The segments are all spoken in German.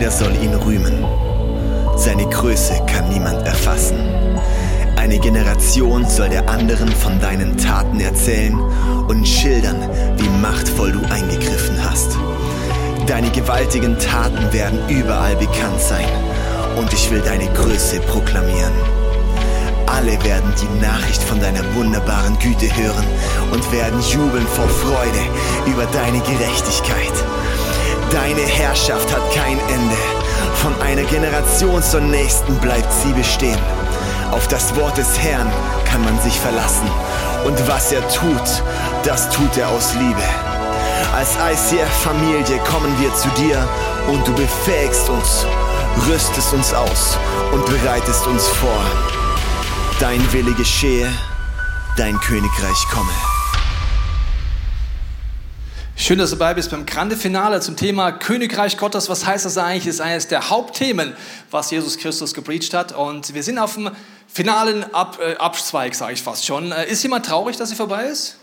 jeder soll ihn rühmen. Seine Größe kann niemand erfassen. Eine Generation soll der anderen von deinen Taten erzählen und schildern, wie machtvoll du eingegriffen hast. Deine gewaltigen Taten werden überall bekannt sein und ich will deine Größe proklamieren. Alle werden die Nachricht von deiner wunderbaren Güte hören und werden jubeln vor Freude über deine Gerechtigkeit. Deine Herrschaft hat kein Ende. Von einer Generation zur nächsten bleibt sie bestehen. Auf das Wort des Herrn kann man sich verlassen. Und was er tut, das tut er aus Liebe. Als ICF-Familie kommen wir zu dir und du befähigst uns, rüstest uns aus und bereitest uns vor. Dein Wille geschehe, dein Königreich komme. Schön, dass du dabei bist beim Grande Finale zum Thema Königreich Gottes. Was heißt das eigentlich? Das ist eines der Hauptthemen, was Jesus Christus gepreacht hat. Und wir sind auf dem finalen Ab äh, Abzweig, sage ich fast schon. Äh, ist jemand traurig, dass sie vorbei ist?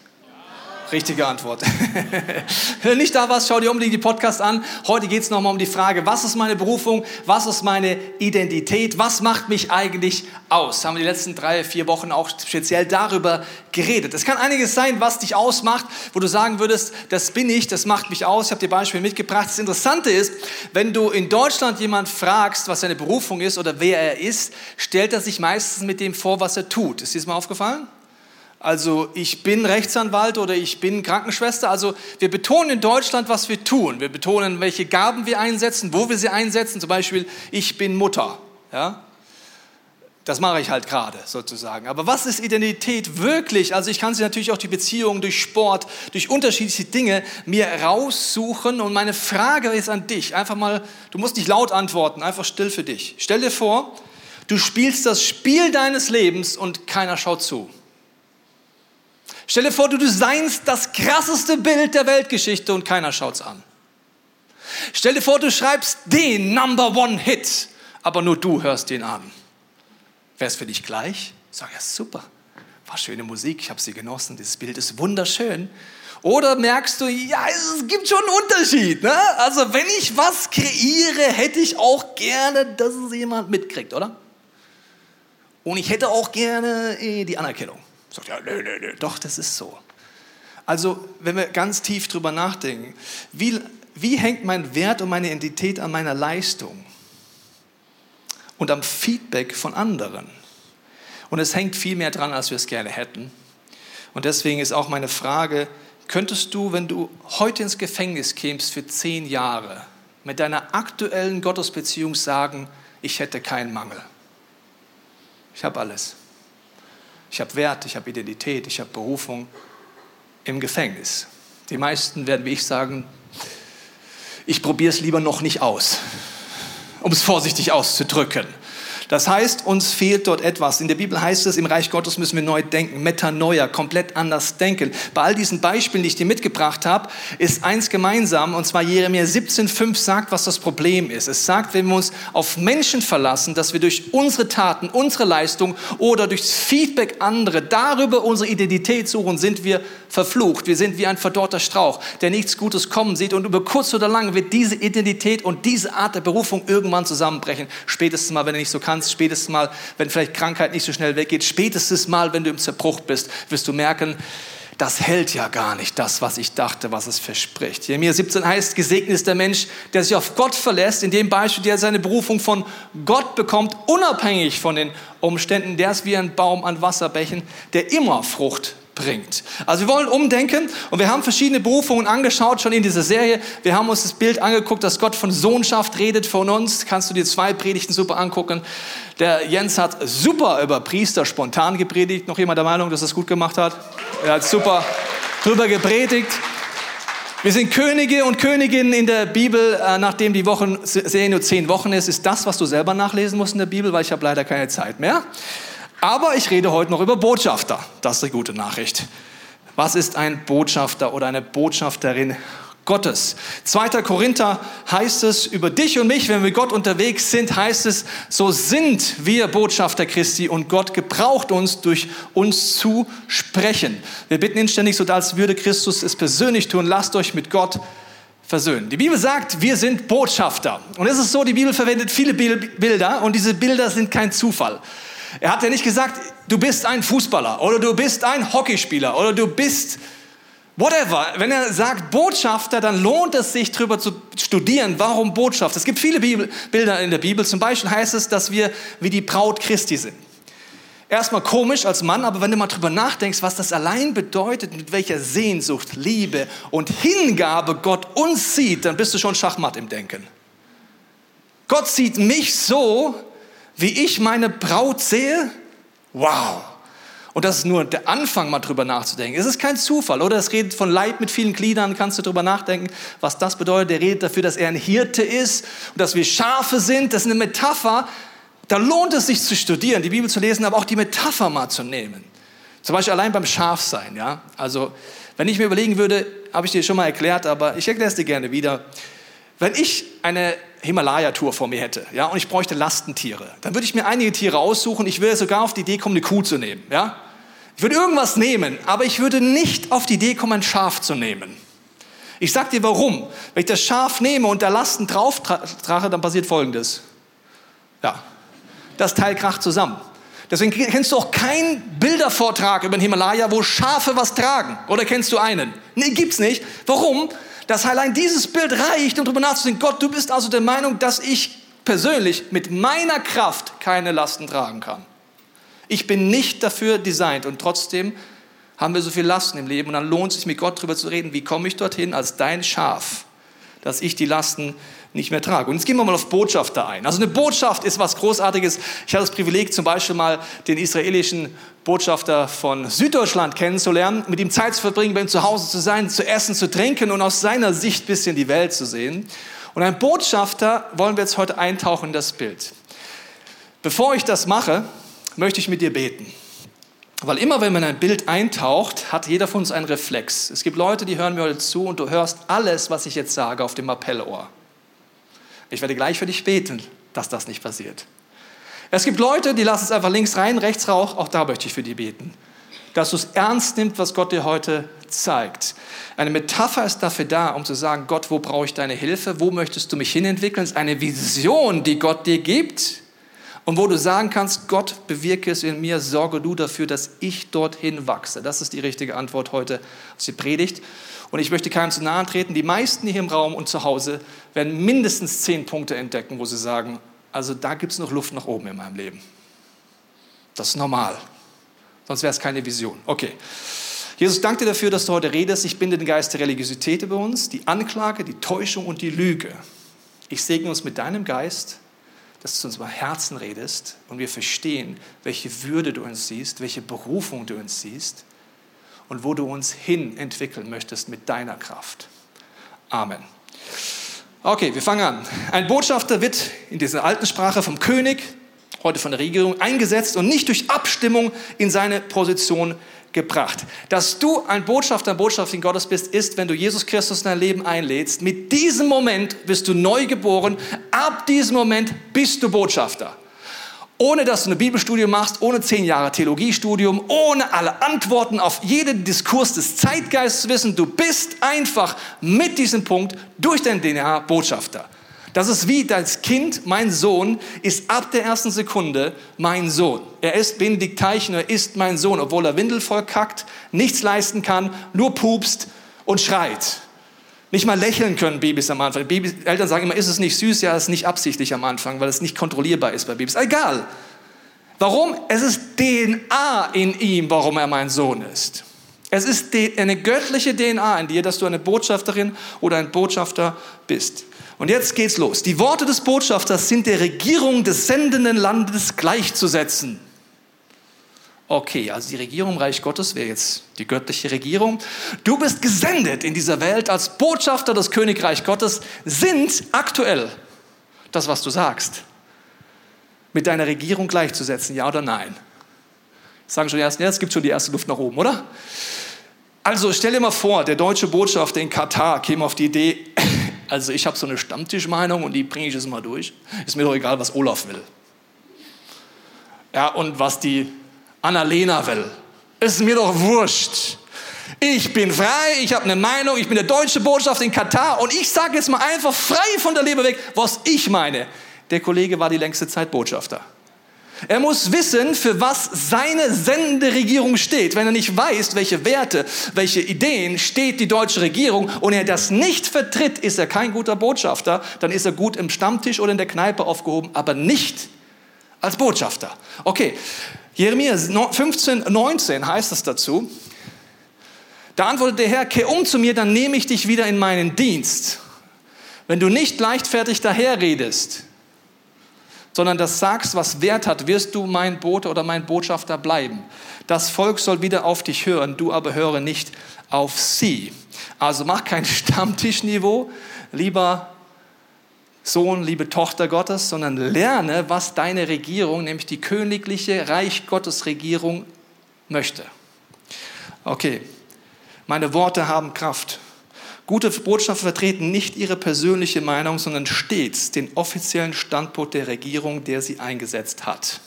Richtige Antwort. Wenn nicht da warst, schau dir unbedingt die Podcast an. Heute geht es nochmal um die Frage, was ist meine Berufung, was ist meine Identität, was macht mich eigentlich aus? Haben wir die letzten drei, vier Wochen auch speziell darüber geredet. Es kann einiges sein, was dich ausmacht, wo du sagen würdest, das bin ich, das macht mich aus. Ich habe dir Beispiele mitgebracht. Das Interessante ist, wenn du in Deutschland jemand fragst, was seine Berufung ist oder wer er ist, stellt er sich meistens mit dem vor, was er tut. Ist dir das mal aufgefallen? Also ich bin Rechtsanwalt oder ich bin Krankenschwester. Also wir betonen in Deutschland, was wir tun. Wir betonen, welche Gaben wir einsetzen, wo wir sie einsetzen. Zum Beispiel, ich bin Mutter. Ja? Das mache ich halt gerade sozusagen. Aber was ist Identität wirklich? Also ich kann sie natürlich auch die Beziehungen durch Sport, durch unterschiedliche Dinge mir raussuchen. Und meine Frage ist an dich. Einfach mal, du musst nicht laut antworten, einfach still für dich. Stell dir vor, du spielst das Spiel deines Lebens und keiner schaut zu. Stell dir vor, du designst das krasseste Bild der Weltgeschichte und keiner schaut's an. Stell dir vor, du schreibst den Number One Hit, aber nur du hörst ihn an. Wäre es für dich gleich? Sag ja, super. War schöne Musik, ich habe sie genossen, dieses Bild ist wunderschön. Oder merkst du, ja, es gibt schon einen Unterschied. Ne? Also wenn ich was kreiere, hätte ich auch gerne, dass es jemand mitkriegt, oder? Und ich hätte auch gerne äh, die Anerkennung. Sagt ja, nö, nö, nö. Doch, das ist so. Also, wenn wir ganz tief drüber nachdenken, wie, wie hängt mein Wert und meine Identität an meiner Leistung und am Feedback von anderen? Und es hängt viel mehr dran, als wir es gerne hätten. Und deswegen ist auch meine Frage, könntest du, wenn du heute ins Gefängnis kämst für zehn Jahre, mit deiner aktuellen Gottesbeziehung sagen, ich hätte keinen Mangel. Ich habe alles. Ich habe Wert, ich habe Identität, ich habe Berufung im Gefängnis. Die meisten werden wie ich sagen, ich probiere es lieber noch nicht aus, um es vorsichtig auszudrücken. Das heißt, uns fehlt dort etwas. In der Bibel heißt es, im Reich Gottes müssen wir neu denken, Metanoia, komplett anders denken. Bei all diesen Beispielen, die ich dir mitgebracht habe, ist eins gemeinsam, und zwar Jeremia 17,5 sagt, was das Problem ist. Es sagt, wenn wir uns auf Menschen verlassen, dass wir durch unsere Taten, unsere Leistung oder durch das Feedback anderer darüber unsere Identität suchen, sind wir verflucht. Wir sind wie ein verdorrter Strauch, der nichts Gutes kommen sieht. Und über kurz oder lang wird diese Identität und diese Art der Berufung irgendwann zusammenbrechen. Spätestens mal, wenn du nicht so kannst, spätestens mal, wenn vielleicht Krankheit nicht so schnell weggeht, spätestens mal, wenn du im Zerbruch bist, wirst du merken, das hält ja gar nicht, das, was ich dachte, was es verspricht. Jeremia 17 heißt, gesegnet ist der Mensch, der sich auf Gott verlässt, in dem Beispiel, der seine Berufung von Gott bekommt, unabhängig von den Umständen. Der ist wie ein Baum an Wasserbächen, der immer Frucht bringt. Also wir wollen umdenken und wir haben verschiedene Berufungen angeschaut schon in dieser Serie. Wir haben uns das Bild angeguckt, dass Gott von Sohnschaft redet von uns. Kannst du dir zwei Predigten super angucken. Der Jens hat super über Priester spontan gepredigt. Noch jemand der Meinung, dass er es gut gemacht hat? Er hat super drüber gepredigt. Wir sind Könige und Königinnen in der Bibel, äh, nachdem die Wochenserie nur zehn Wochen ist, ist das, was du selber nachlesen musst in der Bibel, weil ich habe leider keine Zeit mehr. Aber ich rede heute noch über Botschafter. Das ist die gute Nachricht. Was ist ein Botschafter oder eine Botschafterin Gottes? 2. Korinther heißt es über dich und mich, wenn wir Gott unterwegs sind, heißt es, so sind wir Botschafter Christi und Gott gebraucht uns, durch uns zu sprechen. Wir bitten inständig, so als würde Christus es persönlich tun, lasst euch mit Gott versöhnen. Die Bibel sagt, wir sind Botschafter. Und es ist so, die Bibel verwendet viele Bilder und diese Bilder sind kein Zufall. Er hat ja nicht gesagt, du bist ein Fußballer oder du bist ein Hockeyspieler oder du bist whatever. Wenn er sagt Botschafter, dann lohnt es sich darüber zu studieren, warum Botschaft. Es gibt viele Bibel, Bilder in der Bibel. Zum Beispiel heißt es, dass wir wie die Braut Christi sind. Erstmal komisch als Mann, aber wenn du mal drüber nachdenkst, was das allein bedeutet, mit welcher Sehnsucht, Liebe und Hingabe Gott uns sieht, dann bist du schon schachmatt im Denken. Gott sieht mich so, wie ich meine Braut sehe. Wow. Und das ist nur der Anfang, mal drüber nachzudenken. Es ist kein Zufall, oder? Es redet von Leib mit vielen Gliedern, kannst du drüber nachdenken, was das bedeutet. Er redet dafür, dass er ein Hirte ist und dass wir Schafe sind. Das ist eine Metapher. Da lohnt es sich zu studieren, die Bibel zu lesen, aber auch die Metapher mal zu nehmen. Zum Beispiel allein beim Schafsein, ja. Also, wenn ich mir überlegen würde, habe ich dir schon mal erklärt, aber ich erkläre es dir gerne wieder. Wenn ich eine Himalaya-Tour vor mir hätte, ja, und ich bräuchte Lastentiere, dann würde ich mir einige Tiere aussuchen. Ich würde sogar auf die Idee kommen, eine Kuh zu nehmen, ja. Ich würde irgendwas nehmen, aber ich würde nicht auf die Idee kommen, ein Schaf zu nehmen. Ich sag dir warum. Wenn ich das Schaf nehme und da Lasten drauf trage, dann passiert Folgendes. Ja, das Teil kracht zusammen. Deswegen kennst du auch keinen Bildervortrag über den Himalaya, wo Schafe was tragen. Oder kennst du einen? Nee, gibt's nicht. Warum? Dass allein dieses Bild reicht, um darüber nachzudenken, Gott, du bist also der Meinung, dass ich persönlich mit meiner Kraft keine Lasten tragen kann. Ich bin nicht dafür designt und trotzdem haben wir so viel Lasten im Leben und dann lohnt es sich mit Gott darüber zu reden, wie komme ich dorthin als dein Schaf, dass ich die Lasten nicht mehr trage. Und jetzt gehen wir mal auf Botschafter ein. Also eine Botschaft ist was Großartiges. Ich hatte das Privileg, zum Beispiel mal den israelischen Botschafter von Süddeutschland kennenzulernen, mit ihm Zeit zu verbringen, bei ihm zu Hause zu sein, zu essen, zu trinken und aus seiner Sicht ein bisschen die Welt zu sehen. Und ein Botschafter wollen wir jetzt heute eintauchen in das Bild. Bevor ich das mache, möchte ich mit dir beten. Weil immer wenn man ein Bild eintaucht, hat jeder von uns einen Reflex. Es gibt Leute, die hören mir heute zu und du hörst alles, was ich jetzt sage, auf dem Appellohr. Ich werde gleich für dich beten, dass das nicht passiert. Es gibt Leute, die lassen es einfach links rein, rechts raus, auch da möchte ich für dich beten. Dass du es ernst nimmst, was Gott dir heute zeigt. Eine Metapher ist dafür da, um zu sagen, Gott, wo brauche ich deine Hilfe? Wo möchtest du mich hinentwickeln? Es ist eine Vision, die Gott dir gibt. Und wo du sagen kannst, Gott bewirke es in mir, sorge du dafür, dass ich dorthin wachse. Das ist die richtige Antwort heute aus der Predigt. Und ich möchte keinem zu nahe treten. Die meisten hier im Raum und zu Hause werden mindestens zehn Punkte entdecken, wo sie sagen, also da gibt es noch Luft nach oben in meinem Leben. Das ist normal. Sonst wäre es keine Vision. Okay. Jesus, danke dir dafür, dass du heute redest. Ich binde den Geist der Religiosität über uns, die Anklage, die Täuschung und die Lüge. Ich segne uns mit deinem Geist, dass du zu unserem Herzen redest und wir verstehen, welche Würde du uns siehst, welche Berufung du uns siehst und wo du uns hin entwickeln möchtest mit deiner Kraft. Amen. Okay, wir fangen an. Ein Botschafter wird in dieser alten Sprache vom König, heute von der Regierung, eingesetzt und nicht durch Abstimmung in seine Position gebracht. Dass du ein Botschafter, ein Botschafterin Gottes bist, ist, wenn du Jesus Christus in dein Leben einlädst. Mit diesem Moment bist du neu geboren. Ab diesem Moment bist du Botschafter ohne dass du ein Bibelstudium machst, ohne zehn Jahre Theologiestudium, ohne alle Antworten auf jeden Diskurs des Zeitgeistes zu wissen. Du bist einfach mit diesem Punkt durch dein DNA Botschafter. Das ist wie das Kind, mein Sohn, ist ab der ersten Sekunde mein Sohn. Er ist Benedikt Teichen, er ist mein Sohn, obwohl er windelvoll kackt, nichts leisten kann, nur pupst und schreit. Nicht mal lächeln können Babys am Anfang. Babys, Eltern sagen immer, ist es nicht süß? Ja, es ist nicht absichtlich am Anfang, weil es nicht kontrollierbar ist bei Babys. Egal. Warum? Es ist DNA in ihm, warum er mein Sohn ist. Es ist eine göttliche DNA in dir, dass du eine Botschafterin oder ein Botschafter bist. Und jetzt geht's los. Die Worte des Botschafters sind der Regierung des sendenden Landes gleichzusetzen. Okay, also die Regierung im Reich Gottes wäre jetzt die göttliche Regierung. Du bist gesendet in dieser Welt als Botschafter des Königreich Gottes, sind aktuell das, was du sagst, mit deiner Regierung gleichzusetzen, ja oder nein? Sagen schon die ersten, ja, es gibt schon die erste Luft nach oben, oder? Also stell dir mal vor, der deutsche Botschafter in Katar käme auf die Idee, also ich habe so eine Stammtischmeinung und die bringe ich jetzt mal durch. Ist mir doch egal, was Olaf will. Ja, und was die Annalena will. Ist mir doch wurscht. Ich bin frei, ich habe eine Meinung, ich bin der deutsche Botschafter in Katar und ich sage jetzt mal einfach frei von der Leber weg, was ich meine. Der Kollege war die längste Zeit Botschafter. Er muss wissen, für was seine sendende Regierung steht. Wenn er nicht weiß, welche Werte, welche Ideen steht die deutsche Regierung und er das nicht vertritt, ist er kein guter Botschafter. Dann ist er gut im Stammtisch oder in der Kneipe aufgehoben, aber nicht als Botschafter. Okay, Jeremia 15, 19 heißt es dazu. Da antwortet der Herr, kehr um zu mir, dann nehme ich dich wieder in meinen Dienst. Wenn du nicht leichtfertig daherredest, sondern das sagst, was Wert hat, wirst du mein Bote oder mein Botschafter bleiben. Das Volk soll wieder auf dich hören, du aber höre nicht auf sie. Also mach kein Stammtischniveau, lieber Sohn, liebe Tochter Gottes, sondern lerne, was deine Regierung, nämlich die königliche Reich Gottes Regierung möchte. Okay, meine Worte haben Kraft. Gute Botschafter vertreten nicht ihre persönliche Meinung, sondern stets den offiziellen Standpunkt der Regierung, der sie eingesetzt hat.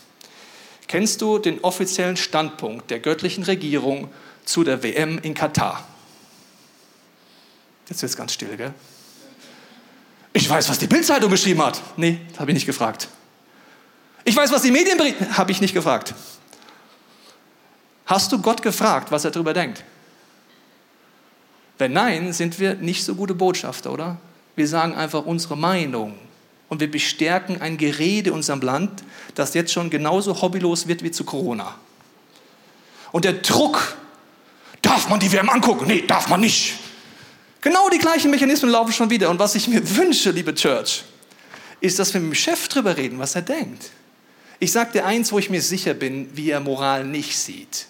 Kennst du den offiziellen Standpunkt der göttlichen Regierung zu der WM in Katar? Jetzt wird es ganz still, gell? Ich weiß, was die Bildzeitung geschrieben hat. Nee, habe ich nicht gefragt. Ich weiß, was die Medien berichten. Habe ich nicht gefragt. Hast du Gott gefragt, was er darüber denkt? Wenn nein, sind wir nicht so gute Botschafter, oder? Wir sagen einfach unsere Meinung und wir bestärken ein Gerede in unserem Land, das jetzt schon genauso hobbylos wird wie zu Corona. Und der Druck, darf man die WM angucken? Nee, darf man nicht. Genau die gleichen Mechanismen laufen schon wieder. Und was ich mir wünsche, liebe Church, ist, dass wir mit dem Chef drüber reden, was er denkt. Ich sage dir eins, wo ich mir sicher bin, wie er Moral nicht sieht.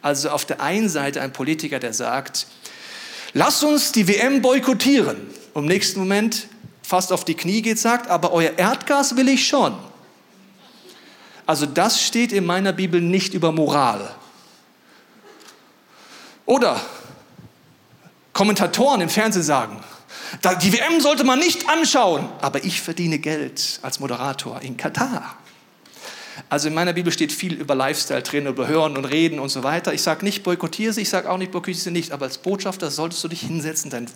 Also auf der einen Seite ein Politiker, der sagt, Lasst uns die WM boykottieren. Im nächsten Moment fast auf die Knie geht, sagt, aber euer Erdgas will ich schon. Also das steht in meiner Bibel nicht über Moral. Oder Kommentatoren im Fernsehen sagen, die WM sollte man nicht anschauen, aber ich verdiene Geld als Moderator in Katar. Also in meiner Bibel steht viel über Lifestyle drin, über Hören und Reden und so weiter. Ich sage nicht, boykottiere sie, ich sage auch nicht, boykottiere sie nicht. Aber als Botschafter solltest du dich hinsetzen, deine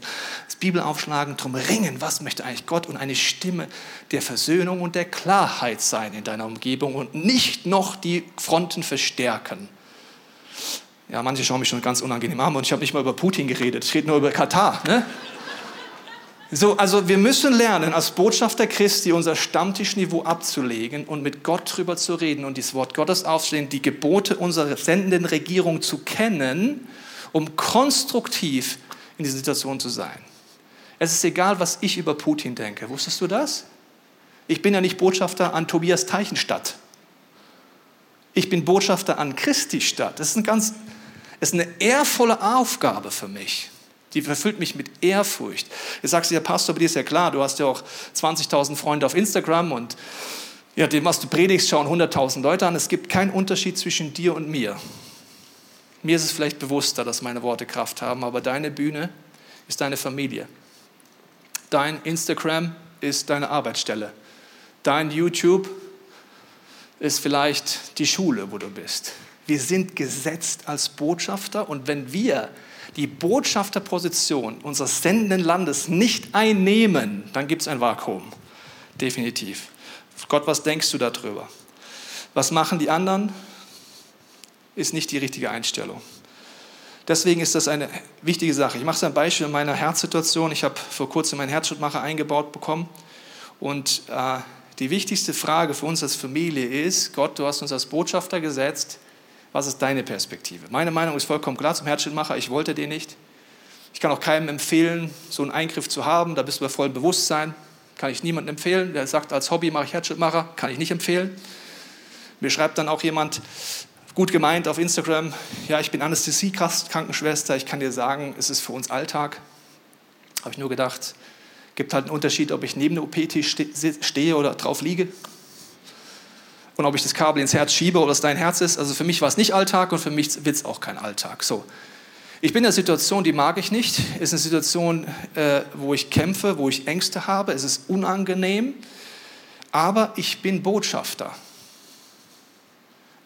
Bibel aufschlagen, drum ringen, was möchte eigentlich Gott und eine Stimme der Versöhnung und der Klarheit sein in deiner Umgebung und nicht noch die Fronten verstärken. Ja, manche schauen mich schon ganz unangenehm an und ich habe nicht mal über Putin geredet, ich rede nur über Katar. Ne? So, also wir müssen lernen, als Botschafter Christi unser Stammtischniveau abzulegen und mit Gott drüber zu reden und das Wort Gottes aufzustehen, die Gebote unserer sendenden Regierung zu kennen, um konstruktiv in dieser Situation zu sein. Es ist egal, was ich über Putin denke. Wusstest du das? Ich bin ja nicht Botschafter an Tobias Teichenstadt. Ich bin Botschafter an Christi Stadt. Das ist, ein ganz, das ist eine ehrvolle Aufgabe für mich. Die verfüllt mich mit Ehrfurcht. Jetzt sagst du, ja, Pastor, bei dir ist ja klar, du hast ja auch 20.000 Freunde auf Instagram und ja, dem, was du predigst, schauen 100.000 Leute an. Es gibt keinen Unterschied zwischen dir und mir. Mir ist es vielleicht bewusster, dass meine Worte Kraft haben, aber deine Bühne ist deine Familie. Dein Instagram ist deine Arbeitsstelle. Dein YouTube ist vielleicht die Schule, wo du bist. Wir sind gesetzt als Botschafter und wenn wir die Botschafterposition unseres sendenden Landes nicht einnehmen, dann gibt es ein Vakuum. Definitiv. Gott, was denkst du darüber? Was machen die anderen? Ist nicht die richtige Einstellung. Deswegen ist das eine wichtige Sache. Ich mache es ein Beispiel in meiner Herzsituation. Ich habe vor kurzem meinen Herzschrittmacher eingebaut bekommen. Und äh, die wichtigste Frage für uns als Familie ist, Gott, du hast uns als Botschafter gesetzt, was ist deine Perspektive? Meine Meinung ist vollkommen klar zum Herzschrittmacher. Ich wollte den nicht. Ich kann auch keinem empfehlen, so einen Eingriff zu haben. Da bist du bei vollem Bewusstsein. Kann ich niemandem empfehlen. Der sagt, als Hobby mache ich Herzschrittmacher. Kann ich nicht empfehlen. Mir schreibt dann auch jemand, gut gemeint auf Instagram, ja, ich bin Anästhesie-Krankenschwester. Ich kann dir sagen, es ist für uns Alltag. Habe ich nur gedacht, gibt halt einen Unterschied, ob ich neben der OP-Tisch stehe oder drauf liege und ob ich das Kabel ins Herz schiebe oder es dein Herz ist. Also für mich war es nicht Alltag und für mich wird es auch kein Alltag. So. Ich bin in einer Situation, die mag ich nicht. Es ist eine Situation, äh, wo ich kämpfe, wo ich Ängste habe. Es ist unangenehm. Aber ich bin Botschafter.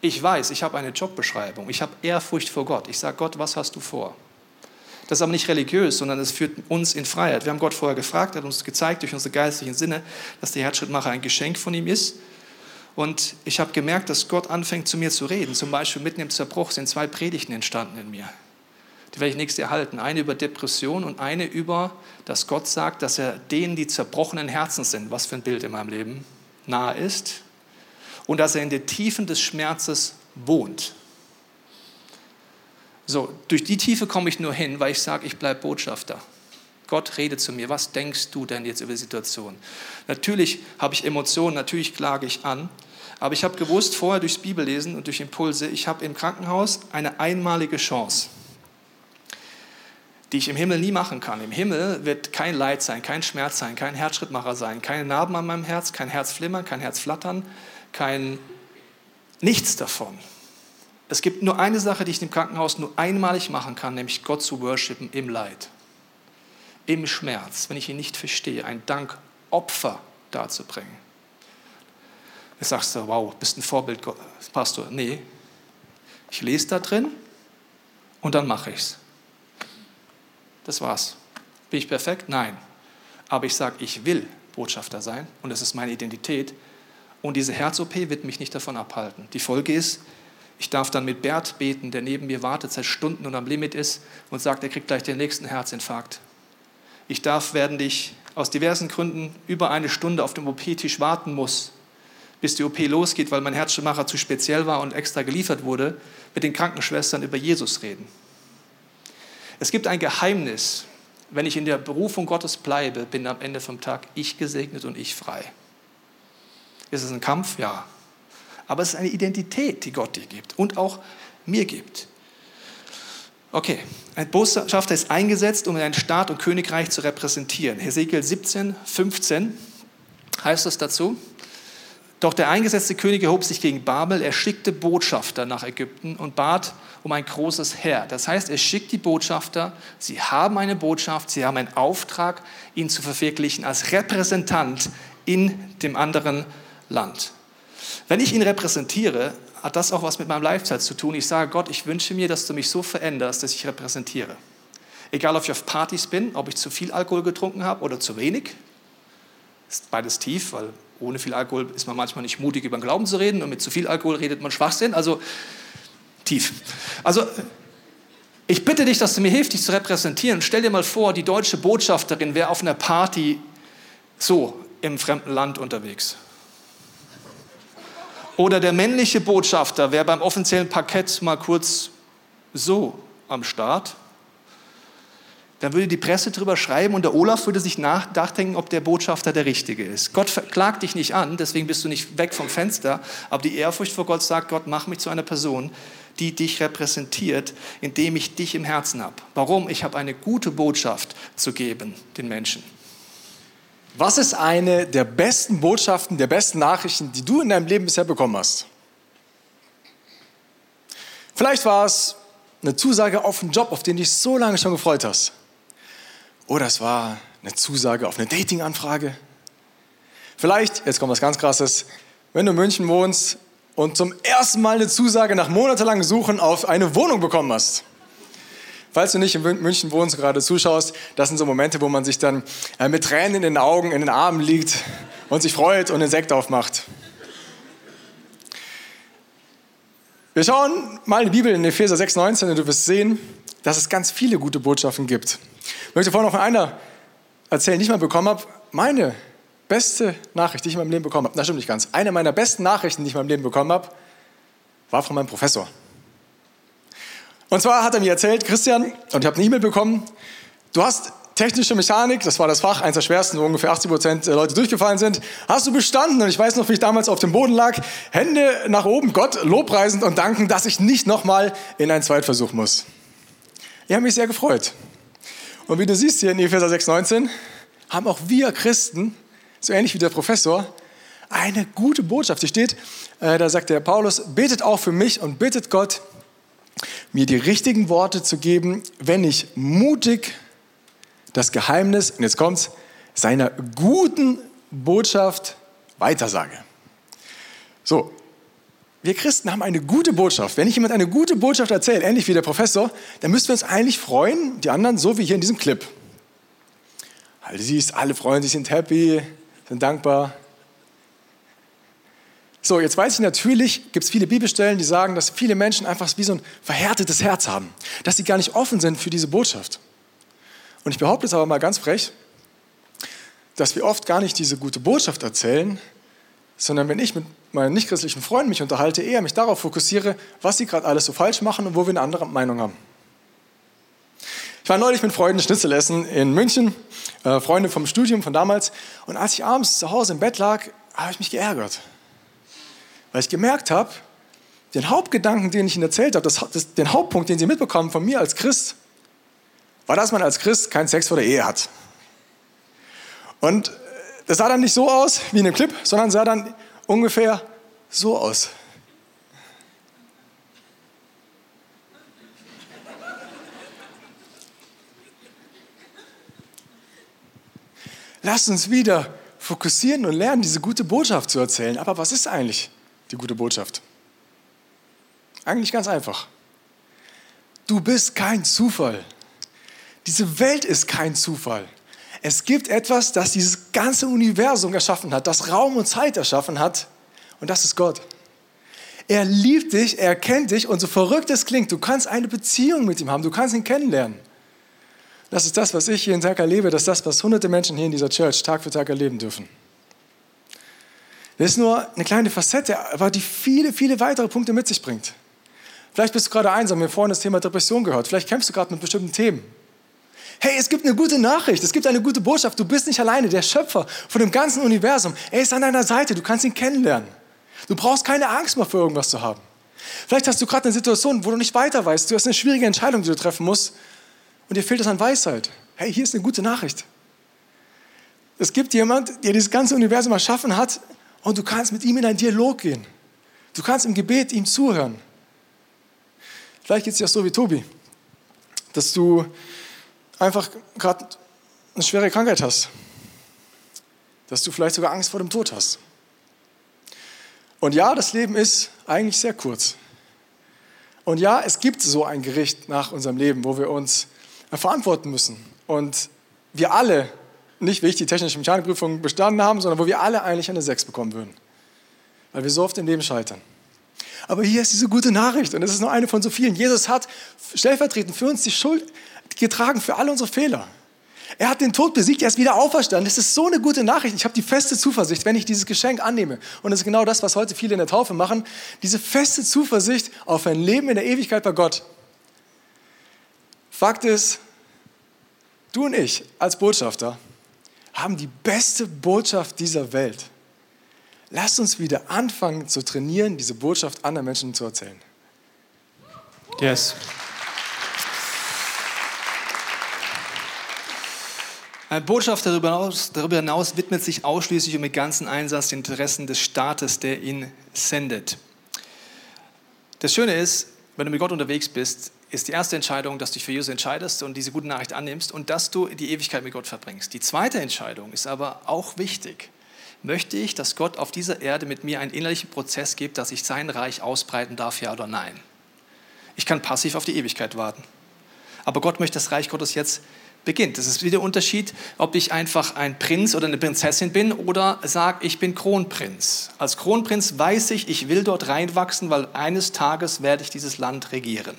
Ich weiß, ich habe eine Jobbeschreibung. Ich habe Ehrfurcht vor Gott. Ich sage Gott, was hast du vor? Das ist aber nicht religiös, sondern es führt uns in Freiheit. Wir haben Gott vorher gefragt, er hat uns gezeigt durch unsere geistlichen Sinne, dass der Herzschrittmacher ein Geschenk von ihm ist. Und ich habe gemerkt, dass Gott anfängt zu mir zu reden. Zum Beispiel mitten im Zerbruch sind zwei Predigten entstanden in mir. Die werde ich nächstes erhalten. Eine über Depression und eine über, dass Gott sagt, dass er denen, die zerbrochenen Herzen sind, was für ein Bild in meinem Leben, nahe ist. Und dass er in den Tiefen des Schmerzes wohnt. So, durch die Tiefe komme ich nur hin, weil ich sage, ich bleibe Botschafter. Gott redet zu mir. Was denkst du denn jetzt über die Situation? Natürlich habe ich Emotionen, natürlich klage ich an. Aber ich habe gewusst, vorher durchs Bibellesen und durch Impulse, ich habe im Krankenhaus eine einmalige Chance, die ich im Himmel nie machen kann. Im Himmel wird kein Leid sein, kein Schmerz sein, kein Herzschrittmacher sein, keine Narben an meinem Herz, kein Herzflimmern, kein Herzflattern, kein nichts davon. Es gibt nur eine Sache, die ich im Krankenhaus nur einmalig machen kann, nämlich Gott zu worshipen im Leid, im Schmerz, wenn ich ihn nicht verstehe, ein Dankopfer darzubringen. Jetzt sagst du, wow, bist ein Vorbild, Pastor. Nee, ich lese da drin und dann mache ich es. Das war's. Bin ich perfekt? Nein. Aber ich sage, ich will Botschafter sein und das ist meine Identität. Und diese Herz-OP wird mich nicht davon abhalten. Die Folge ist, ich darf dann mit Bert beten, der neben mir wartet seit Stunden und am Limit ist und sagt, er kriegt gleich den nächsten Herzinfarkt. Ich darf, während ich aus diversen Gründen über eine Stunde auf dem OP-Tisch warten muss, bis die OP losgeht, weil mein Herzschrittmacher zu speziell war und extra geliefert wurde, mit den Krankenschwestern über Jesus reden. Es gibt ein Geheimnis. Wenn ich in der Berufung Gottes bleibe, bin am Ende vom Tag ich gesegnet und ich frei. Ist es ein Kampf? Ja aber es ist eine Identität, die Gott dir gibt und auch mir gibt. Okay, ein Botschafter ist eingesetzt, um ein Staat und Königreich zu repräsentieren. Hesekiel 17, 15 heißt es dazu. Doch der eingesetzte König erhob sich gegen Babel, er schickte Botschafter nach Ägypten und bat um ein großes Heer. Das heißt, er schickt die Botschafter, sie haben eine Botschaft, sie haben einen Auftrag, ihn zu verwirklichen als Repräsentant in dem anderen Land. Wenn ich ihn repräsentiere, hat das auch was mit meinem Lifestyle zu tun. Ich sage, Gott, ich wünsche mir, dass du mich so veränderst, dass ich repräsentiere. Egal, ob ich auf Partys bin, ob ich zu viel Alkohol getrunken habe oder zu wenig. Ist beides tief, weil ohne viel Alkohol ist man manchmal nicht mutig, über den Glauben zu reden und mit zu viel Alkohol redet man Schwachsinn. Also tief. Also ich bitte dich, dass du mir hilfst, dich zu repräsentieren. Stell dir mal vor, die deutsche Botschafterin wäre auf einer Party so im fremden Land unterwegs. Oder der männliche Botschafter wäre beim offiziellen Parkett mal kurz so am Start. Dann würde die Presse drüber schreiben und der Olaf würde sich nachdenken, ob der Botschafter der Richtige ist. Gott klagt dich nicht an, deswegen bist du nicht weg vom Fenster, aber die Ehrfurcht vor Gott sagt, Gott, mach mich zu einer Person, die dich repräsentiert, indem ich dich im Herzen habe. Warum? Ich habe eine gute Botschaft zu geben den Menschen. Was ist eine der besten Botschaften, der besten Nachrichten, die du in deinem Leben bisher bekommen hast? Vielleicht war es eine Zusage auf einen Job, auf den du dich so lange schon gefreut hast. Oder es war eine Zusage auf eine Dating-Anfrage. Vielleicht, jetzt kommt was ganz Krasses, wenn du in München wohnst und zum ersten Mal eine Zusage nach monatelangem Suchen auf eine Wohnung bekommen hast. Falls du nicht in München wohnst, gerade zuschaust, das sind so Momente, wo man sich dann äh, mit Tränen in den Augen, in den Armen liegt und sich freut und den Sekt aufmacht. Wir schauen mal in die Bibel in Epheser 6,19 und du wirst sehen, dass es ganz viele gute Botschaften gibt. Ich möchte vorhin noch von einer erzählen, die ich mal bekommen habe. Meine beste Nachricht, die ich in meinem Leben bekommen habe, das stimmt nicht ganz. Eine meiner besten Nachrichten, die ich in meinem Leben bekommen habe, war von meinem Professor. Und zwar hat er mir erzählt, Christian, und ich habe eine E-Mail bekommen, du hast technische Mechanik, das war das Fach, eines der schwersten, wo ungefähr 80 Prozent der Leute durchgefallen sind, hast du bestanden. Und ich weiß noch, wie ich damals auf dem Boden lag, Hände nach oben, Gott lobpreisend und danken, dass ich nicht nochmal in einen Zweitversuch muss. Ich habe mich sehr gefreut. Und wie du siehst hier in Epheser 6,19, haben auch wir Christen, so ähnlich wie der Professor, eine gute Botschaft. Hier steht, äh, da sagt der Paulus, betet auch für mich und bittet Gott, mir die richtigen Worte zu geben, wenn ich mutig das Geheimnis, und jetzt kommt's, seiner guten Botschaft weitersage. So, wir Christen haben eine gute Botschaft. Wenn ich jemand eine gute Botschaft erzähle, ähnlich wie der Professor, dann müssen wir uns eigentlich freuen, die anderen, so wie hier in diesem Clip. Also siehst, alle freuen sich, sind happy, sind dankbar. So, jetzt weiß ich natürlich, gibt es viele Bibelstellen, die sagen, dass viele Menschen einfach wie so ein verhärtetes Herz haben, dass sie gar nicht offen sind für diese Botschaft. Und ich behaupte es aber mal ganz frech, dass wir oft gar nicht diese gute Botschaft erzählen, sondern wenn ich mit meinen nichtchristlichen Freunden mich unterhalte, eher mich darauf fokussiere, was sie gerade alles so falsch machen und wo wir eine andere Meinung haben. Ich war neulich mit Freunden Schnitzel essen in München, äh, Freunde vom Studium von damals. Und als ich abends zu Hause im Bett lag, habe ich mich geärgert. Weil ich gemerkt habe, den Hauptgedanken, den ich ihnen erzählt habe, das, das, den Hauptpunkt, den sie mitbekommen von mir als Christ, war, dass man als Christ keinen Sex vor der Ehe hat. Und das sah dann nicht so aus wie in dem Clip, sondern sah dann ungefähr so aus. Lasst uns wieder fokussieren und lernen, diese gute Botschaft zu erzählen. Aber was ist eigentlich die gute Botschaft? Eigentlich ganz einfach. Du bist kein Zufall. Diese Welt ist kein Zufall. Es gibt etwas, das dieses ganze Universum erschaffen hat, das Raum und Zeit erschaffen hat. Und das ist Gott. Er liebt dich, er kennt dich und so verrückt es klingt, du kannst eine Beziehung mit ihm haben, du kannst ihn kennenlernen. Das ist das, was ich jeden Tag erlebe, das ist das, was hunderte Menschen hier in dieser Church Tag für Tag erleben dürfen. Das ist nur eine kleine Facette, aber die viele, viele weitere Punkte mit sich bringt. Vielleicht bist du gerade einsam, wir haben vorhin das Thema Depression gehört, vielleicht kämpfst du gerade mit bestimmten Themen. Hey, es gibt eine gute Nachricht, es gibt eine gute Botschaft. Du bist nicht alleine. Der Schöpfer von dem ganzen Universum, er ist an deiner Seite. Du kannst ihn kennenlernen. Du brauchst keine Angst mehr für irgendwas zu haben. Vielleicht hast du gerade eine Situation, wo du nicht weiter weißt. Du hast eine schwierige Entscheidung, die du treffen musst. Und dir fehlt es an Weisheit. Hey, hier ist eine gute Nachricht. Es gibt jemand, der dieses ganze Universum erschaffen hat und du kannst mit ihm in einen Dialog gehen. Du kannst im Gebet ihm zuhören. Vielleicht geht es dir auch so wie Tobi, dass du einfach gerade eine schwere Krankheit hast. Dass du vielleicht sogar Angst vor dem Tod hast. Und ja, das Leben ist eigentlich sehr kurz. Und ja, es gibt so ein Gericht nach unserem Leben, wo wir uns verantworten müssen. Und wir alle, nicht wie ich die technische Mechanikprüfung bestanden haben, sondern wo wir alle eigentlich eine 6 bekommen würden. Weil wir so oft im Leben scheitern. Aber hier ist diese gute Nachricht und es ist nur eine von so vielen. Jesus hat stellvertretend für uns die Schuld getragen für all unsere Fehler. Er hat den Tod besiegt, er ist wieder auferstanden. Das ist so eine gute Nachricht. Ich habe die feste Zuversicht, wenn ich dieses Geschenk annehme. Und das ist genau das, was heute viele in der Taufe machen. Diese feste Zuversicht auf ein Leben in der Ewigkeit bei Gott. Fakt ist, du und ich als Botschafter haben die beste Botschaft dieser Welt. Lasst uns wieder anfangen zu trainieren, diese Botschaft anderen Menschen zu erzählen. Yes. Ein Botschafter darüber hinaus, darüber hinaus widmet sich ausschließlich und mit ganzem Einsatz den Interessen des Staates, der ihn sendet. Das Schöne ist, wenn du mit Gott unterwegs bist, ist die erste Entscheidung, dass du dich für Jesus entscheidest und diese gute Nachricht annimmst und dass du die Ewigkeit mit Gott verbringst. Die zweite Entscheidung ist aber auch wichtig. Möchte ich, dass Gott auf dieser Erde mit mir einen innerlichen Prozess gibt, dass ich sein Reich ausbreiten darf, ja oder nein? Ich kann passiv auf die Ewigkeit warten. Aber Gott möchte das Reich Gottes jetzt beginnt. Das ist wieder der Unterschied, ob ich einfach ein Prinz oder eine Prinzessin bin oder sage, ich bin Kronprinz. Als Kronprinz weiß ich, ich will dort reinwachsen, weil eines Tages werde ich dieses Land regieren.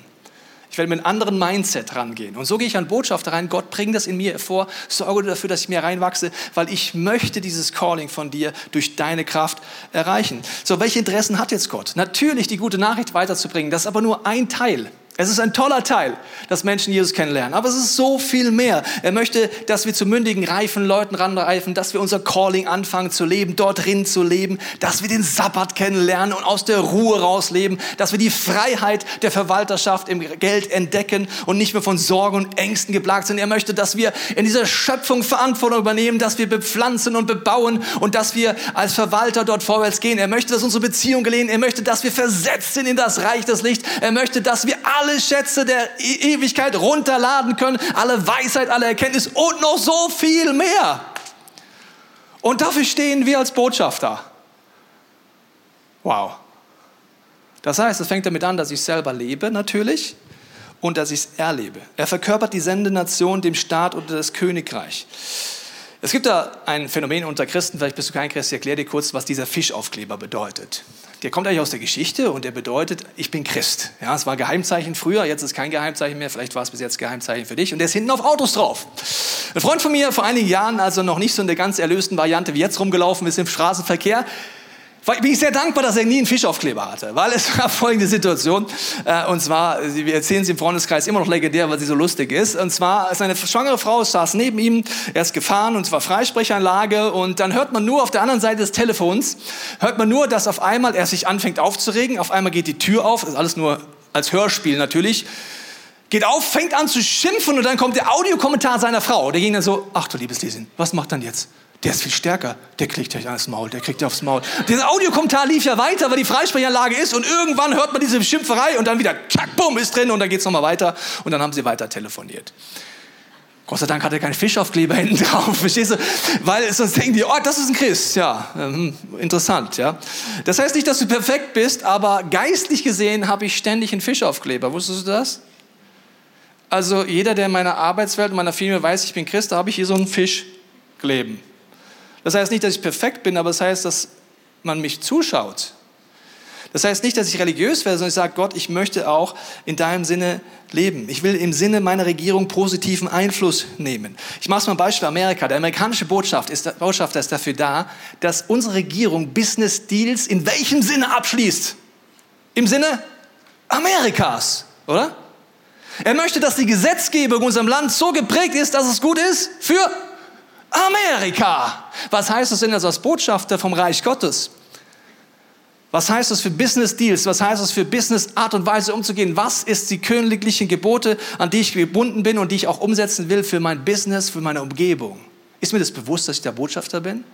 Ich werde mit einem anderen Mindset rangehen. Und so gehe ich an Botschafter rein. Gott, bring das in mir hervor. Sorge dafür, dass ich mir reinwachse, weil ich möchte dieses Calling von dir durch deine Kraft erreichen. So, welche Interessen hat jetzt Gott? Natürlich die gute Nachricht weiterzubringen. Das ist aber nur ein Teil. Es ist ein toller Teil, dass Menschen Jesus kennenlernen. Aber es ist so viel mehr. Er möchte, dass wir zu mündigen, reifen Leuten ranreifen, dass wir unser Calling anfangen zu leben, dort drin zu leben, dass wir den Sabbat kennenlernen und aus der Ruhe rausleben, dass wir die Freiheit der Verwalterschaft im Geld entdecken und nicht mehr von Sorgen und Ängsten geplagt sind. Er möchte, dass wir in dieser Schöpfung Verantwortung übernehmen, dass wir bepflanzen und bebauen und dass wir als Verwalter dort vorwärts gehen. Er möchte, dass unsere Beziehungen gelingen. Er möchte, dass wir versetzt sind in das Reich des Lichts. Er möchte, dass wir alle alle Schätze der e- Ewigkeit runterladen können, alle Weisheit, alle Erkenntnis und noch so viel mehr. Und dafür stehen wir als Botschafter. Wow. Das heißt, es fängt damit an, dass ich selber lebe natürlich und dass ich es erlebe. Er verkörpert die Sendenation, dem Staat oder das Königreich. Es gibt da ein Phänomen unter Christen, vielleicht bist du kein Christ, ich erkläre dir kurz, was dieser Fischaufkleber bedeutet. Der kommt eigentlich aus der Geschichte und der bedeutet, ich bin Christ. Ja, es war Geheimzeichen früher, jetzt ist kein Geheimzeichen mehr, vielleicht war es bis jetzt Geheimzeichen für dich und der ist hinten auf Autos drauf. Ein Freund von mir vor einigen Jahren, also noch nicht so in der ganz erlösten Variante wie jetzt rumgelaufen ist im Straßenverkehr, bin ich sehr dankbar, dass er nie einen Fischaufkleber hatte, weil es war folgende Situation. Äh, und zwar, wir erzählen sie im Freundeskreis immer noch legendär, weil sie so lustig ist. Und zwar, seine schwangere Frau saß neben ihm, er ist gefahren und zwar Freisprechanlage. Und dann hört man nur auf der anderen Seite des Telefons, hört man nur, dass auf einmal er sich anfängt aufzuregen. Auf einmal geht die Tür auf, das ist alles nur als Hörspiel natürlich. Geht auf, fängt an zu schimpfen und dann kommt der Audiokommentar seiner Frau. Der ging dann so, ach du liebes Lieschen, was macht dann jetzt? Der ist viel stärker. Der kriegt euch ans Maul. Der kriegt ihr aufs Maul. Dieser Audiokommentar lief ja weiter, weil die Freisprechanlage ist und irgendwann hört man diese Schimpferei und dann wieder, tschack, bumm, ist drin und dann geht es nochmal weiter und dann haben sie weiter telefoniert. Gott sei Dank hat er keinen Fischaufkleber hinten drauf, verstehst du? Weil sonst denken die, oh, das ist ein Christ. Ja, ähm, interessant, ja. Das heißt nicht, dass du perfekt bist, aber geistlich gesehen habe ich ständig einen Fischaufkleber. Wusstest du das? Also jeder, der in meiner Arbeitswelt, in meiner Firma weiß, ich bin Christ, da habe ich hier so einen Fisch kleben. Das heißt nicht, dass ich perfekt bin, aber es das heißt, dass man mich zuschaut. Das heißt nicht, dass ich religiös werde, sondern ich sage, Gott, ich möchte auch in deinem Sinne leben. Ich will im Sinne meiner Regierung positiven Einfluss nehmen. Ich mache es mal ein Beispiel Amerika. Der amerikanische Botschaft ist, Botschafter ist dafür da, dass unsere Regierung Business Deals in welchem Sinne abschließt? Im Sinne Amerikas, oder? Er möchte, dass die Gesetzgebung in unserem Land so geprägt ist, dass es gut ist für Amerika. Was heißt das denn als Botschafter vom Reich Gottes? Was heißt das für Business Deals? Was heißt das für Business Art und Weise umzugehen? Was ist die königlichen Gebote, an die ich gebunden bin und die ich auch umsetzen will für mein Business, für meine Umgebung? Ist mir das bewusst, dass ich der Botschafter bin?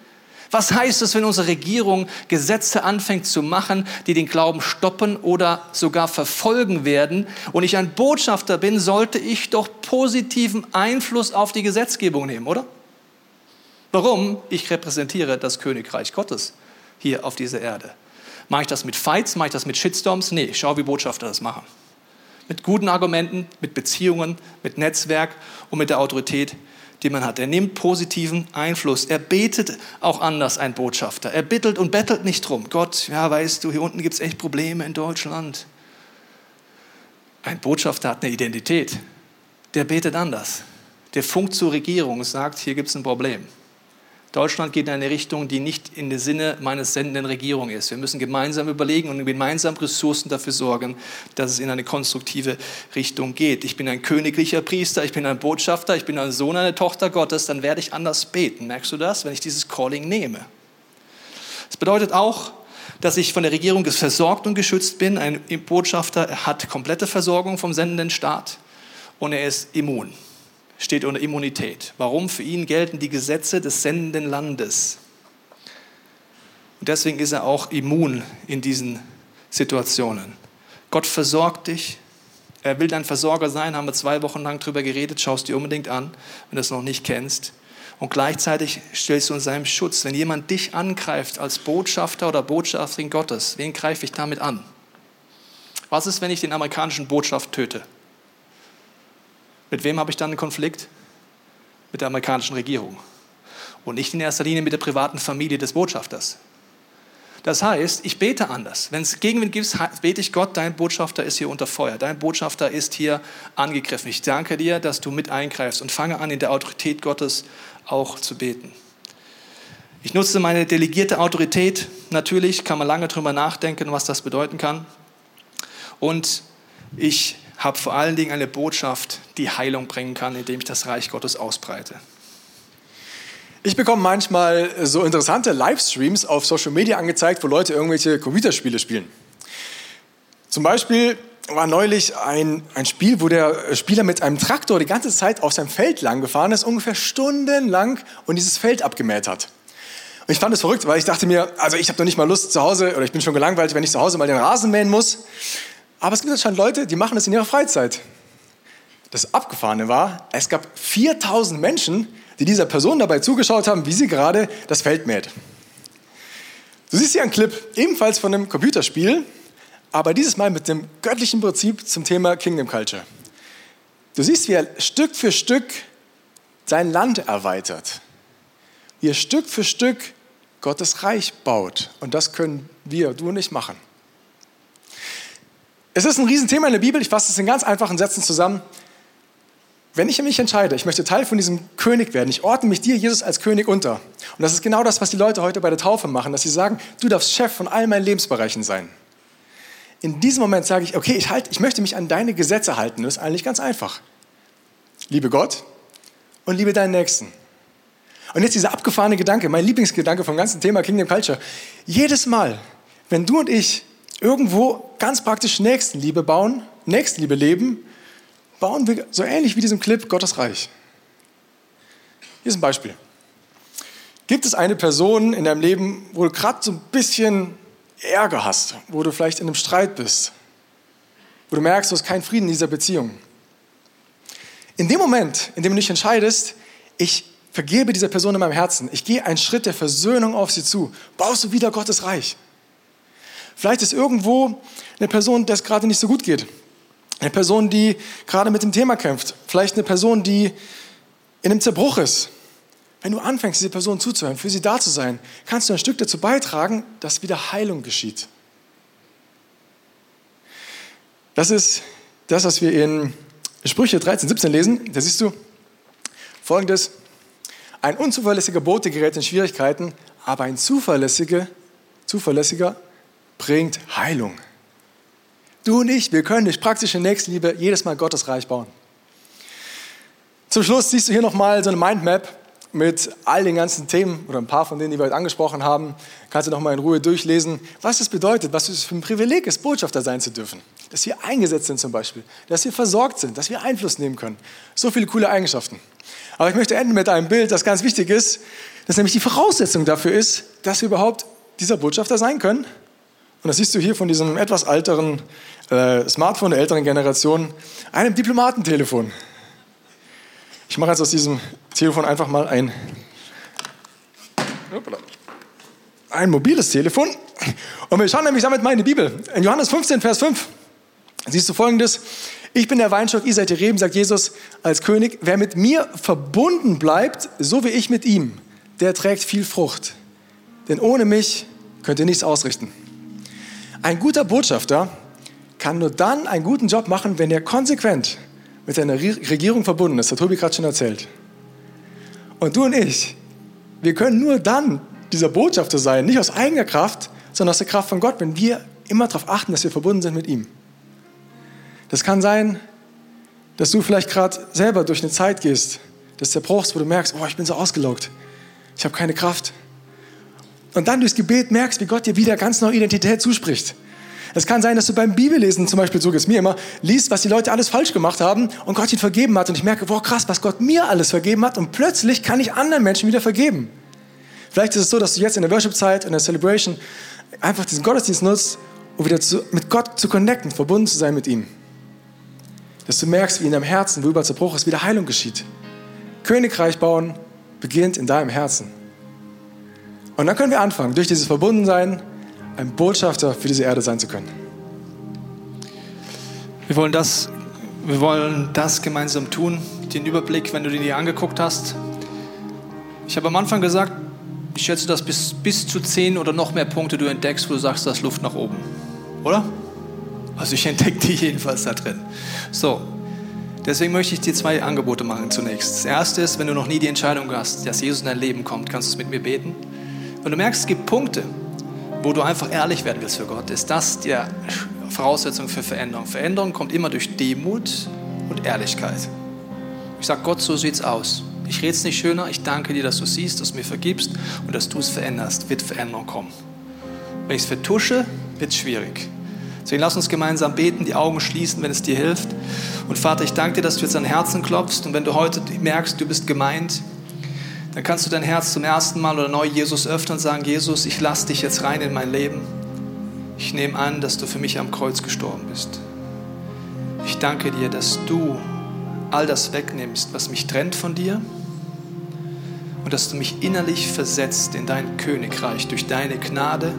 Was heißt es, wenn unsere Regierung Gesetze anfängt zu machen, die den Glauben stoppen oder sogar verfolgen werden und ich ein Botschafter bin, sollte ich doch positiven Einfluss auf die Gesetzgebung nehmen, oder? Warum? Ich repräsentiere das Königreich Gottes hier auf dieser Erde. Mache ich das mit Fights, mache ich das mit Shitstorms? Nee, schau, wie Botschafter das machen. Mit guten Argumenten, mit Beziehungen, mit Netzwerk und mit der Autorität, die man hat. Er nimmt positiven Einfluss. Er betet auch anders, ein Botschafter. Er bittelt und bettelt nicht drum. Gott, ja, weißt du, hier unten gibt es echt Probleme in Deutschland. Ein Botschafter hat eine Identität. Der betet anders. Der funkt zur Regierung und sagt, hier gibt es ein Problem. Deutschland geht in eine Richtung, die nicht in dem Sinne meines sendenden Regierung ist. Wir müssen gemeinsam überlegen und gemeinsam Ressourcen dafür sorgen, dass es in eine konstruktive Richtung geht. Ich bin ein königlicher Priester, ich bin ein Botschafter, ich bin ein Sohn, eine Tochter Gottes, dann werde ich anders beten. Merkst du das, wenn ich dieses Calling nehme? Das bedeutet auch, dass ich von der Regierung versorgt und geschützt bin. Ein Botschafter hat komplette Versorgung vom sendenden Staat und er ist immun steht unter Immunität. Warum? Für ihn gelten die Gesetze des sendenden Landes. Und deswegen ist er auch immun in diesen Situationen. Gott versorgt dich. Er will dein Versorger sein, haben wir zwei Wochen lang darüber geredet. Schau es dir unbedingt an, wenn du es noch nicht kennst. Und gleichzeitig stellst du in seinem Schutz. Wenn jemand dich angreift als Botschafter oder Botschafterin Gottes, wen greife ich damit an? Was ist, wenn ich den amerikanischen Botschaft töte? Mit wem habe ich dann einen Konflikt? Mit der amerikanischen Regierung. Und nicht in erster Linie mit der privaten Familie des Botschafters. Das heißt, ich bete anders. Wenn es Gegenwind gibt, bete ich Gott, dein Botschafter ist hier unter Feuer. Dein Botschafter ist hier angegriffen. Ich danke dir, dass du mit eingreifst und fange an, in der Autorität Gottes auch zu beten. Ich nutze meine delegierte Autorität. Natürlich kann man lange darüber nachdenken, was das bedeuten kann. Und ich habe vor allen Dingen eine Botschaft, die Heilung bringen kann, indem ich das Reich Gottes ausbreite. Ich bekomme manchmal so interessante Livestreams auf Social Media angezeigt, wo Leute irgendwelche Computerspiele spielen. Zum Beispiel war neulich ein, ein Spiel, wo der Spieler mit einem Traktor die ganze Zeit auf seinem Feld lang gefahren ist, ungefähr stundenlang und dieses Feld abgemäht hat. Und ich fand es verrückt, weil ich dachte mir, also ich habe doch nicht mal Lust zu Hause, oder ich bin schon gelangweilt, wenn ich zu Hause mal den Rasen mähen muss. Aber es gibt anscheinend Leute, die machen das in ihrer Freizeit. Das Abgefahrene war, es gab 4000 Menschen, die dieser Person dabei zugeschaut haben, wie sie gerade das Feld mäht. Du siehst hier einen Clip, ebenfalls von einem Computerspiel. aber dieses Mal mit dem göttlichen Prinzip zum Thema Kingdom Culture. Du siehst, wie er Stück für Stück sein Land erweitert. Wie er Stück für Stück Gottes Reich baut. Und das können wir, du und ich, machen. Es ist ein Riesenthema in der Bibel. Ich fasse es in ganz einfachen Sätzen zusammen. Wenn ich mich entscheide, ich möchte Teil von diesem König werden, ich ordne mich dir, Jesus, als König unter. Und das ist genau das, was die Leute heute bei der Taufe machen, dass sie sagen, du darfst Chef von all meinen Lebensbereichen sein. In diesem Moment sage ich, okay, ich, halt, ich möchte mich an deine Gesetze halten. Das ist eigentlich ganz einfach. Liebe Gott und liebe deinen Nächsten. Und jetzt dieser abgefahrene Gedanke, mein Lieblingsgedanke vom ganzen Thema Kingdom Culture. Jedes Mal, wenn du und ich irgendwo ganz praktisch Nächstenliebe bauen, Nächstenliebe leben, bauen wir so ähnlich wie diesem Clip Gottes Reich. Hier ist ein Beispiel. Gibt es eine Person in deinem Leben, wo du gerade so ein bisschen Ärger hast, wo du vielleicht in einem Streit bist, wo du merkst, du hast keinen Frieden in dieser Beziehung? In dem Moment, in dem du dich entscheidest, ich vergebe dieser Person in meinem Herzen, ich gehe einen Schritt der Versöhnung auf sie zu, baust du wieder Gottes Reich. Vielleicht ist irgendwo eine Person, der es gerade nicht so gut geht. Eine Person, die gerade mit dem Thema kämpft. Vielleicht eine Person, die in einem Zerbruch ist. Wenn du anfängst, diese Person zuzuhören, für sie da zu sein, kannst du ein Stück dazu beitragen, dass wieder Heilung geschieht. Das ist das, was wir in Sprüche 13, 17 lesen. Da siehst du folgendes. Ein unzuverlässiger Bote gerät in Schwierigkeiten, aber ein zuverlässiger, zuverlässiger bringt Heilung. Du und ich, wir können durch praktische Nächstenliebe jedes Mal Gottes Reich bauen. Zum Schluss siehst du hier nochmal so eine Mindmap mit all den ganzen Themen oder ein paar von denen, die wir heute angesprochen haben. Kannst du nochmal in Ruhe durchlesen, was es bedeutet, was es für ein Privileg ist, Botschafter sein zu dürfen. Dass wir eingesetzt sind zum Beispiel, dass wir versorgt sind, dass wir Einfluss nehmen können. So viele coole Eigenschaften. Aber ich möchte enden mit einem Bild, das ganz wichtig ist, das nämlich die Voraussetzung dafür ist, dass wir überhaupt dieser Botschafter sein können. Und das siehst du hier von diesem etwas älteren äh, Smartphone der älteren Generation, einem Diplomatentelefon. Ich mache jetzt aus diesem Telefon einfach mal ein, ein mobiles Telefon. Und wir schauen nämlich damit mal in die Bibel. In Johannes 15, Vers 5 siehst du folgendes. Ich bin der Weinstock, ihr seid die Reben, sagt Jesus als König. Wer mit mir verbunden bleibt, so wie ich mit ihm, der trägt viel Frucht. Denn ohne mich könnt ihr nichts ausrichten. Ein guter Botschafter kann nur dann einen guten Job machen, wenn er konsequent mit seiner Regierung verbunden ist. Das hat Tobi gerade schon erzählt. Und du und ich, wir können nur dann dieser Botschafter sein, nicht aus eigener Kraft, sondern aus der Kraft von Gott, wenn wir immer darauf achten, dass wir verbunden sind mit ihm. Das kann sein, dass du vielleicht gerade selber durch eine Zeit gehst, des Zerbruchs, wo du merkst, oh, ich bin so ausgelaugt, ich habe keine Kraft. Und dann durchs Gebet merkst, wie Gott dir wieder ganz neue Identität zuspricht. Es kann sein, dass du beim Bibellesen zum Beispiel, so geht es mir immer, liest, was die Leute alles falsch gemacht haben und Gott ihnen vergeben hat. Und ich merke, wow, krass, was Gott mir alles vergeben hat. Und plötzlich kann ich anderen Menschen wieder vergeben. Vielleicht ist es so, dass du jetzt in der Worship-Zeit, in der Celebration einfach diesen Gottesdienst nutzt, um wieder zu, mit Gott zu connecten, verbunden zu sein mit ihm. Dass du merkst, wie in deinem Herzen, wo über Zerbruch ist, wieder Heilung geschieht. Königreich bauen beginnt in deinem Herzen. Und dann können wir anfangen, durch dieses Verbundensein ein Botschafter für diese Erde sein zu können. Wir wollen das, wir wollen das gemeinsam tun. Den Überblick, wenn du den hier angeguckt hast. Ich habe am Anfang gesagt, ich schätze, dass bis, bis zu zehn oder noch mehr Punkte du entdeckst, wo du sagst, da ist Luft nach oben. Oder? Also ich entdecke die jedenfalls da drin. So, deswegen möchte ich dir zwei Angebote machen zunächst. Das erste ist, wenn du noch nie die Entscheidung hast, dass Jesus in dein Leben kommt, kannst du es mit mir beten. Wenn du merkst, es gibt Punkte, wo du einfach ehrlich werden willst für Gott, ist das die Voraussetzung für Veränderung. Veränderung kommt immer durch Demut und Ehrlichkeit. Ich sage Gott, so sieht's aus. Ich rede es nicht schöner. Ich danke dir, dass du siehst, dass du mir vergibst und dass du es veränderst. Wird Veränderung kommen. Wenn ich es vertusche, wird es schwierig. Deswegen lass uns gemeinsam beten, die Augen schließen, wenn es dir hilft. Und Vater, ich danke dir, dass du jetzt an Herzen klopfst. Und wenn du heute merkst, du bist gemeint, dann kannst du dein Herz zum ersten Mal oder neu Jesus öffnen und sagen, Jesus, ich lasse dich jetzt rein in mein Leben. Ich nehme an, dass du für mich am Kreuz gestorben bist. Ich danke dir, dass du all das wegnimmst, was mich trennt von dir und dass du mich innerlich versetzt in dein Königreich durch deine Gnade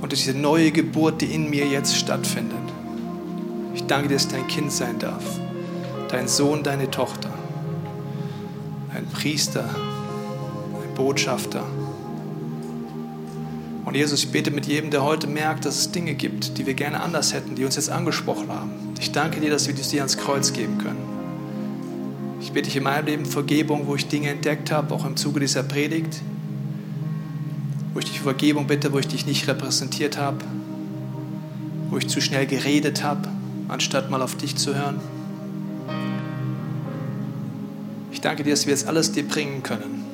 und diese neue Geburt, die in mir jetzt stattfindet. Ich danke dir, dass dein Kind sein darf, dein Sohn, deine Tochter, Priester, ein Botschafter. Und Jesus, ich bete mit jedem, der heute merkt, dass es Dinge gibt, die wir gerne anders hätten, die uns jetzt angesprochen haben. Ich danke dir, dass wir das dir ans Kreuz geben können. Ich bitte dich in meinem Leben Vergebung, wo ich Dinge entdeckt habe, auch im Zuge dieser Predigt, wo ich dich Vergebung bitte, wo ich dich nicht repräsentiert habe, wo ich zu schnell geredet habe, anstatt mal auf dich zu hören. Danke dir, dass wir jetzt alles dir bringen können.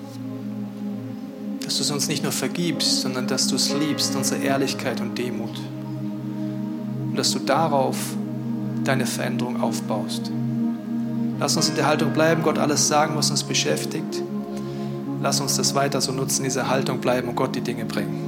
Dass du es uns nicht nur vergibst, sondern dass du es liebst, unsere Ehrlichkeit und Demut. Und dass du darauf deine Veränderung aufbaust. Lass uns in der Haltung bleiben, Gott alles sagen, was uns beschäftigt. Lass uns das weiter so nutzen, diese Haltung bleiben und Gott die Dinge bringen.